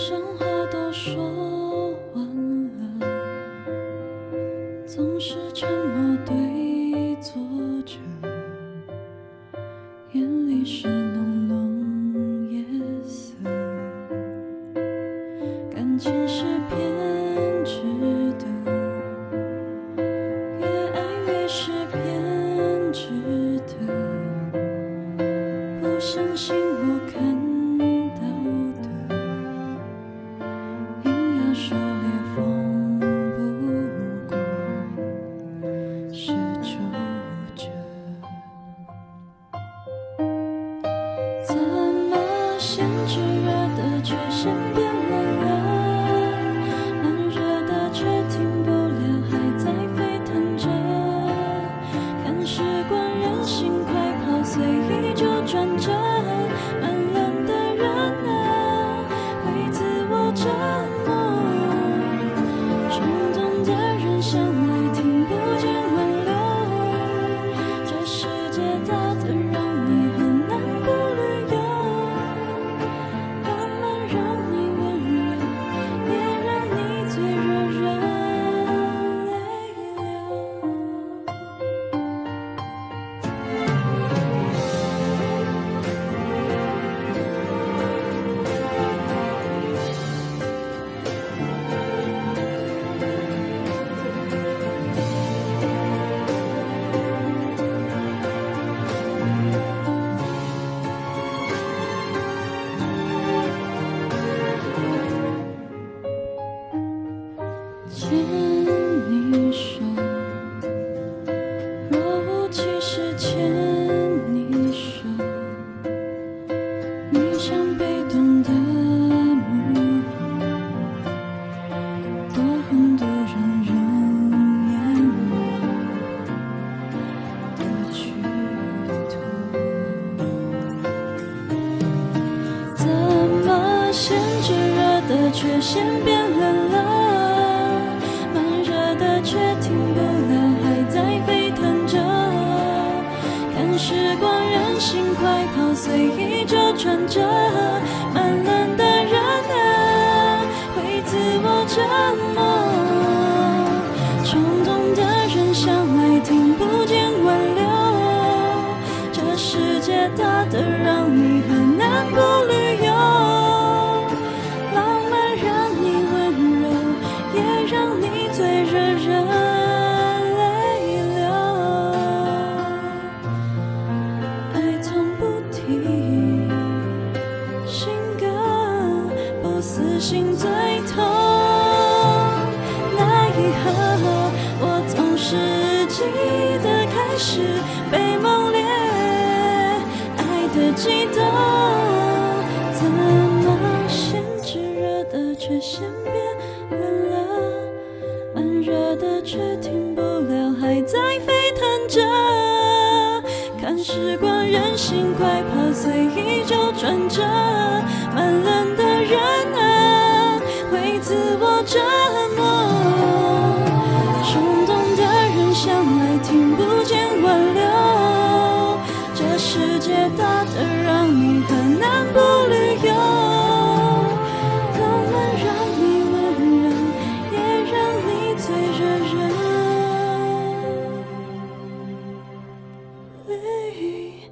生活都说完了总是沉默对坐着眼里是浓浓夜色感情是偏执的越爱越是偏执的。不相信我看身边。牵你手，若无其事牵你手，你像被动的木偶，多很多让人厌恶的剧透。怎么先炙热的却先变冷了，看时光任性快跑，随意就转折。慢冷的人啊，会自我折磨。冲动的人向来听不见挽留。这世界大得死心最痛。奈何我总是记得开始被猛烈爱的悸动，怎么先炙热的却先变冷了，慢热的却停不了，还在沸腾着。看时光任性快跑，随意就转折 me.